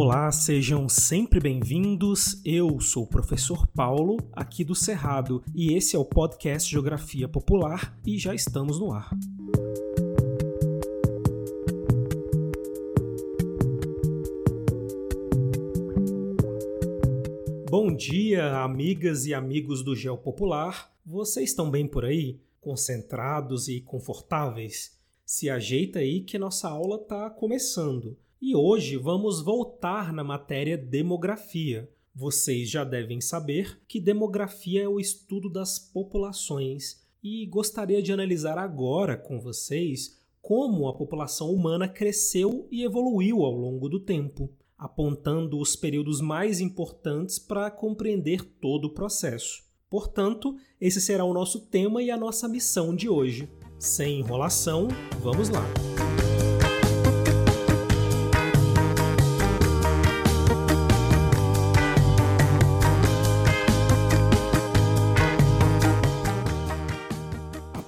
Olá, sejam sempre bem-vindos. Eu sou o professor Paulo, aqui do Cerrado, e esse é o podcast Geografia Popular e já estamos no ar. Bom dia, amigas e amigos do Geo Popular. Vocês estão bem por aí? Concentrados e confortáveis? Se ajeita aí que nossa aula está começando. E hoje vamos voltar na matéria demografia. Vocês já devem saber que demografia é o estudo das populações e gostaria de analisar agora com vocês como a população humana cresceu e evoluiu ao longo do tempo, apontando os períodos mais importantes para compreender todo o processo. Portanto, esse será o nosso tema e a nossa missão de hoje. Sem enrolação, vamos lá!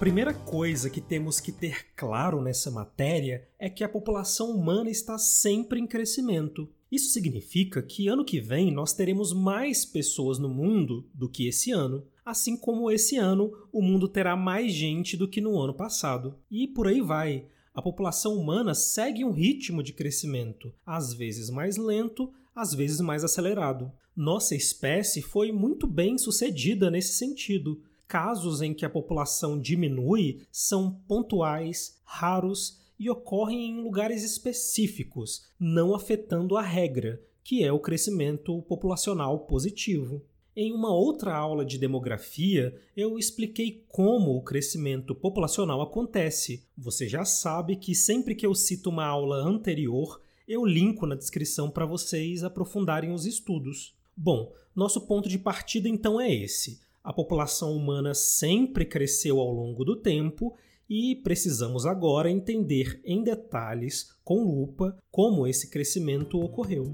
Primeira coisa que temos que ter claro nessa matéria é que a população humana está sempre em crescimento. Isso significa que ano que vem nós teremos mais pessoas no mundo do que esse ano, assim como esse ano o mundo terá mais gente do que no ano passado. E por aí vai. A população humana segue um ritmo de crescimento, às vezes mais lento, às vezes mais acelerado. Nossa espécie foi muito bem sucedida nesse sentido casos em que a população diminui são pontuais, raros e ocorrem em lugares específicos, não afetando a regra, que é o crescimento populacional positivo. Em uma outra aula de demografia, eu expliquei como o crescimento populacional acontece. Você já sabe que sempre que eu cito uma aula anterior, eu linko na descrição para vocês aprofundarem os estudos. Bom, nosso ponto de partida então é esse. A população humana sempre cresceu ao longo do tempo e precisamos agora entender em detalhes, com lupa, como esse crescimento ocorreu.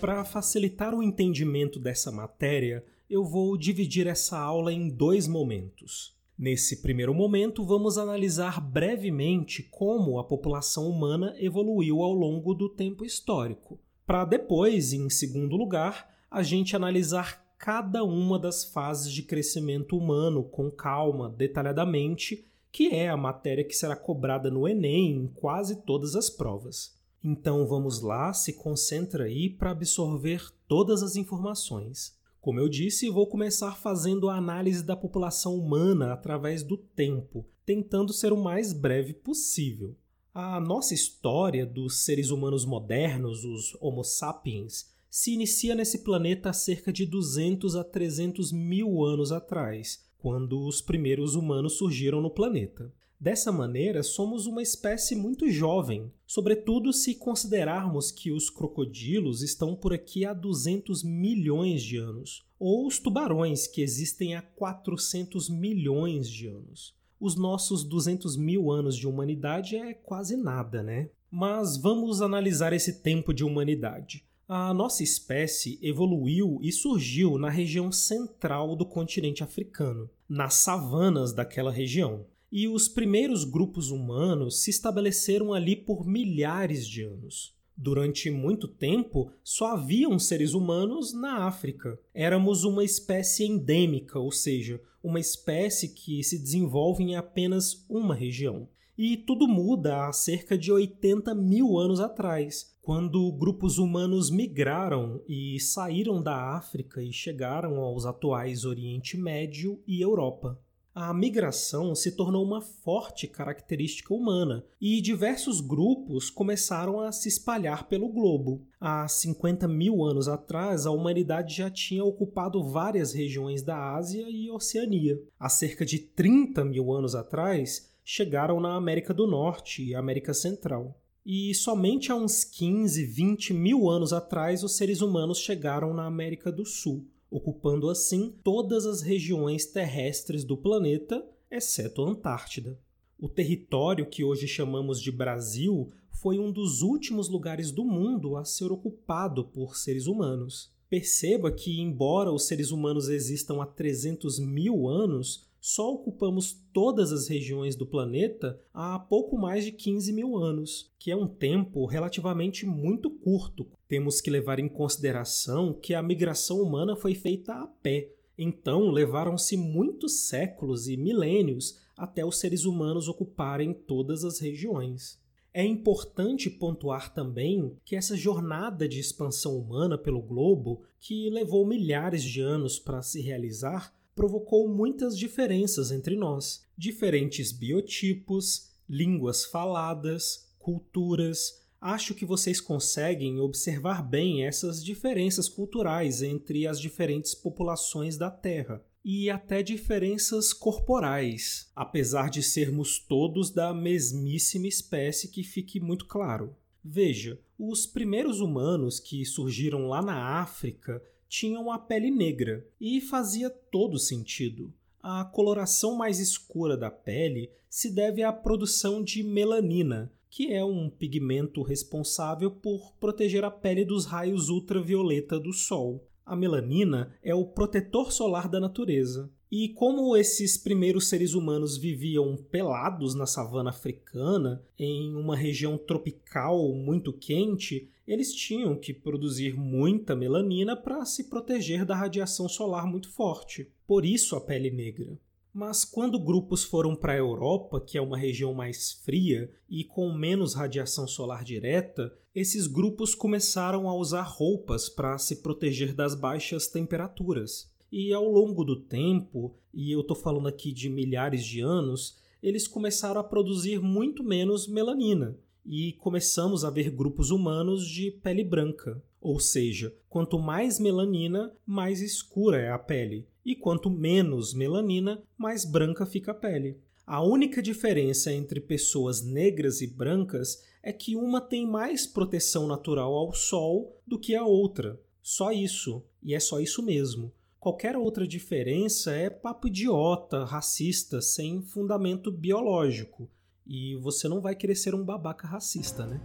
Para facilitar o entendimento dessa matéria, eu vou dividir essa aula em dois momentos. Nesse primeiro momento, vamos analisar brevemente como a população humana evoluiu ao longo do tempo histórico para depois, em segundo lugar, a gente analisar cada uma das fases de crescimento humano com calma, detalhadamente, que é a matéria que será cobrada no Enem em quase todas as provas. Então vamos lá, se concentra aí para absorver todas as informações. Como eu disse, vou começar fazendo a análise da população humana através do tempo, tentando ser o mais breve possível. A nossa história dos seres humanos modernos, os Homo sapiens, se inicia nesse planeta há cerca de 200 a 300 mil anos atrás, quando os primeiros humanos surgiram no planeta. Dessa maneira, somos uma espécie muito jovem, sobretudo se considerarmos que os crocodilos estão por aqui há 200 milhões de anos, ou os tubarões, que existem há 400 milhões de anos os nossos 200 mil anos de humanidade é quase nada, né? Mas vamos analisar esse tempo de humanidade. A nossa espécie evoluiu e surgiu na região central do continente africano, nas savanas daquela região. E os primeiros grupos humanos se estabeleceram ali por milhares de anos. Durante muito tempo, só haviam seres humanos na África. Éramos uma espécie endêmica, ou seja, uma espécie que se desenvolve em apenas uma região. E tudo muda há cerca de 80 mil anos atrás, quando grupos humanos migraram e saíram da África e chegaram aos atuais Oriente Médio e Europa a migração se tornou uma forte característica humana e diversos grupos começaram a se espalhar pelo globo. Há 50 mil anos atrás, a humanidade já tinha ocupado várias regiões da Ásia e Oceania. Há cerca de 30 mil anos atrás, chegaram na América do Norte e América Central. E somente há uns 15, 20 mil anos atrás, os seres humanos chegaram na América do Sul ocupando assim todas as regiões terrestres do planeta, exceto a Antártida. O território que hoje chamamos de Brasil foi um dos últimos lugares do mundo a ser ocupado por seres humanos. Perceba que, embora os seres humanos existam há 300 mil anos, só ocupamos todas as regiões do planeta há pouco mais de 15 mil anos, que é um tempo relativamente muito curto. Temos que levar em consideração que a migração humana foi feita a pé, então levaram-se muitos séculos e milênios até os seres humanos ocuparem todas as regiões. É importante pontuar também que essa jornada de expansão humana pelo globo, que levou milhares de anos para se realizar, provocou muitas diferenças entre nós, diferentes biotipos, línguas faladas, culturas. Acho que vocês conseguem observar bem essas diferenças culturais entre as diferentes populações da Terra e até diferenças corporais, apesar de sermos todos da mesmíssima espécie, que fique muito claro. Veja, os primeiros humanos que surgiram lá na África tinham a pele negra e fazia todo sentido. A coloração mais escura da pele se deve à produção de melanina, que é um pigmento responsável por proteger a pele dos raios ultravioleta do sol. A melanina é o protetor solar da natureza. E como esses primeiros seres humanos viviam pelados na savana africana, em uma região tropical muito quente, eles tinham que produzir muita melanina para se proteger da radiação solar muito forte. Por isso a pele negra. Mas quando grupos foram para a Europa, que é uma região mais fria e com menos radiação solar direta, esses grupos começaram a usar roupas para se proteger das baixas temperaturas. E ao longo do tempo, e eu estou falando aqui de milhares de anos, eles começaram a produzir muito menos melanina, e começamos a ver grupos humanos de pele branca. Ou seja, quanto mais melanina, mais escura é a pele e quanto menos melanina, mais branca fica a pele. A única diferença entre pessoas negras e brancas é que uma tem mais proteção natural ao sol do que a outra. Só isso, e é só isso mesmo. Qualquer outra diferença é papo idiota, racista, sem fundamento biológico. E você não vai querer ser um babaca racista, né?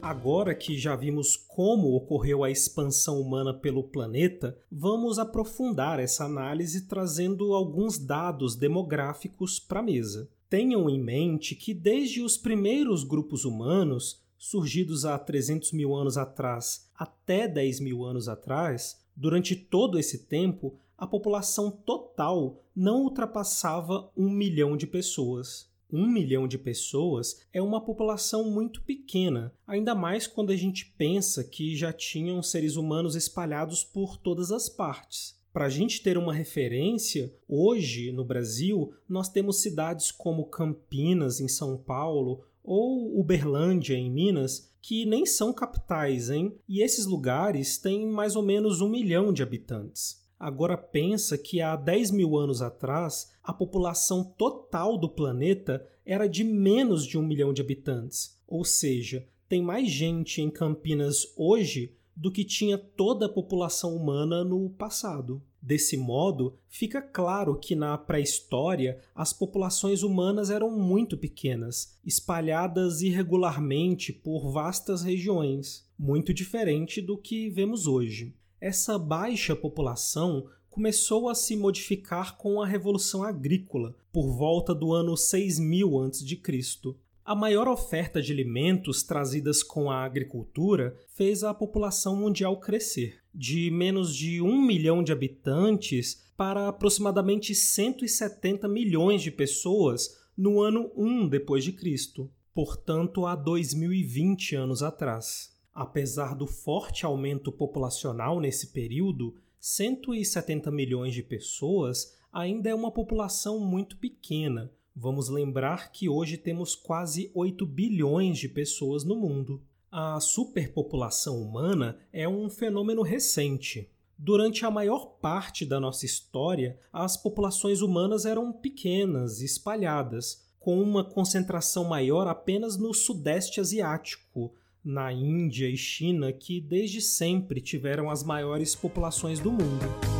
Agora que já vimos como ocorreu a expansão humana pelo planeta, vamos aprofundar essa análise trazendo alguns dados demográficos para a mesa. Tenham em mente que desde os primeiros grupos humanos, surgidos há 300 mil anos atrás até 10 mil anos atrás, durante todo esse tempo, a população total não ultrapassava um milhão de pessoas um milhão de pessoas é uma população muito pequena, ainda mais quando a gente pensa que já tinham seres humanos espalhados por todas as partes. Para a gente ter uma referência, hoje no Brasil nós temos cidades como Campinas, em São Paulo, ou Uberlândia, em Minas, que nem são capitais, hein? E esses lugares têm mais ou menos um milhão de habitantes. Agora pensa que há 10 mil anos atrás a população total do planeta era de menos de um milhão de habitantes. Ou seja, tem mais gente em Campinas hoje do que tinha toda a população humana no passado. Desse modo, fica claro que na pré-história as populações humanas eram muito pequenas, espalhadas irregularmente por vastas regiões, muito diferente do que vemos hoje. Essa baixa população começou a se modificar com a Revolução Agrícola, por volta do ano 6000 a.C. A maior oferta de alimentos trazidas com a agricultura fez a população mundial crescer, de menos de um milhão de habitantes para aproximadamente 170 milhões de pessoas no ano 1 depois de Cristo, portanto há 2020 anos atrás. Apesar do forte aumento populacional nesse período, 170 milhões de pessoas ainda é uma população muito pequena. Vamos lembrar que hoje temos quase 8 bilhões de pessoas no mundo. A superpopulação humana é um fenômeno recente. Durante a maior parte da nossa história, as populações humanas eram pequenas, espalhadas, com uma concentração maior apenas no Sudeste Asiático, na Índia e China que desde sempre tiveram as maiores populações do mundo.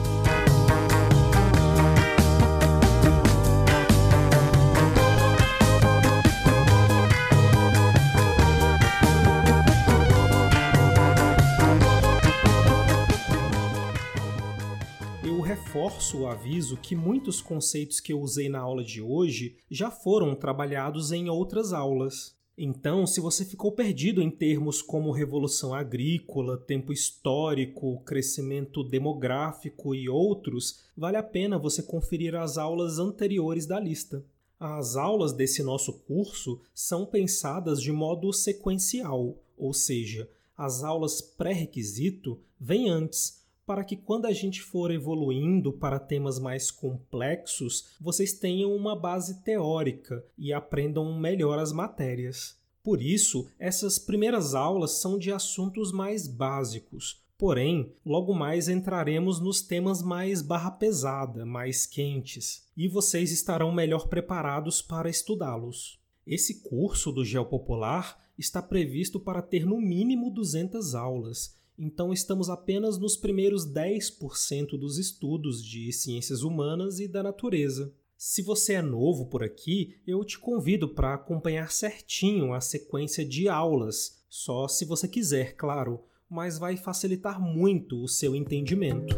Reforço o aviso que muitos conceitos que eu usei na aula de hoje já foram trabalhados em outras aulas. Então, se você ficou perdido em termos como revolução agrícola, tempo histórico, crescimento demográfico e outros, vale a pena você conferir as aulas anteriores da lista. As aulas desse nosso curso são pensadas de modo sequencial, ou seja, as aulas pré-requisito vêm antes, para que quando a gente for evoluindo para temas mais complexos, vocês tenham uma base teórica e aprendam melhor as matérias. Por isso, essas primeiras aulas são de assuntos mais básicos, Porém, logo mais entraremos nos temas mais barra pesada, mais quentes, e vocês estarão melhor preparados para estudá-los. Esse curso do Geopopular está previsto para ter no mínimo 200 aulas, então estamos apenas nos primeiros 10% dos estudos de ciências humanas e da natureza. Se você é novo por aqui, eu te convido para acompanhar certinho a sequência de aulas, só se você quiser, claro mas vai facilitar muito o seu entendimento.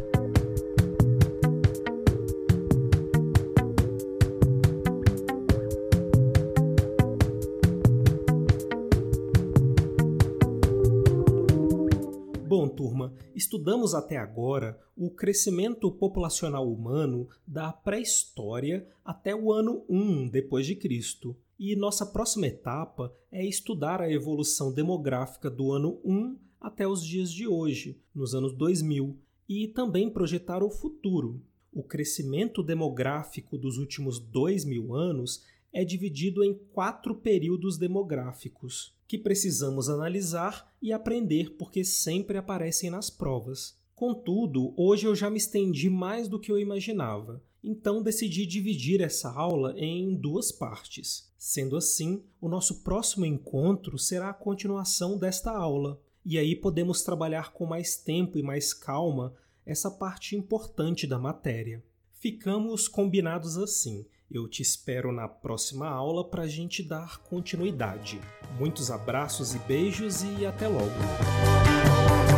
Bom, turma, estudamos até agora o crescimento populacional humano da pré-história até o ano 1 depois de Cristo. E nossa próxima etapa é estudar a evolução demográfica do ano 1 até os dias de hoje, nos anos 2000, e também projetar o futuro. O crescimento demográfico dos últimos dois mil anos é dividido em quatro períodos demográficos, que precisamos analisar e aprender porque sempre aparecem nas provas. Contudo, hoje eu já me estendi mais do que eu imaginava, então decidi dividir essa aula em duas partes. Sendo assim, o nosso próximo encontro será a continuação desta aula, e aí podemos trabalhar com mais tempo e mais calma essa parte importante da matéria. Ficamos combinados assim. Eu te espero na próxima aula para a gente dar continuidade. Muitos abraços e beijos e até logo!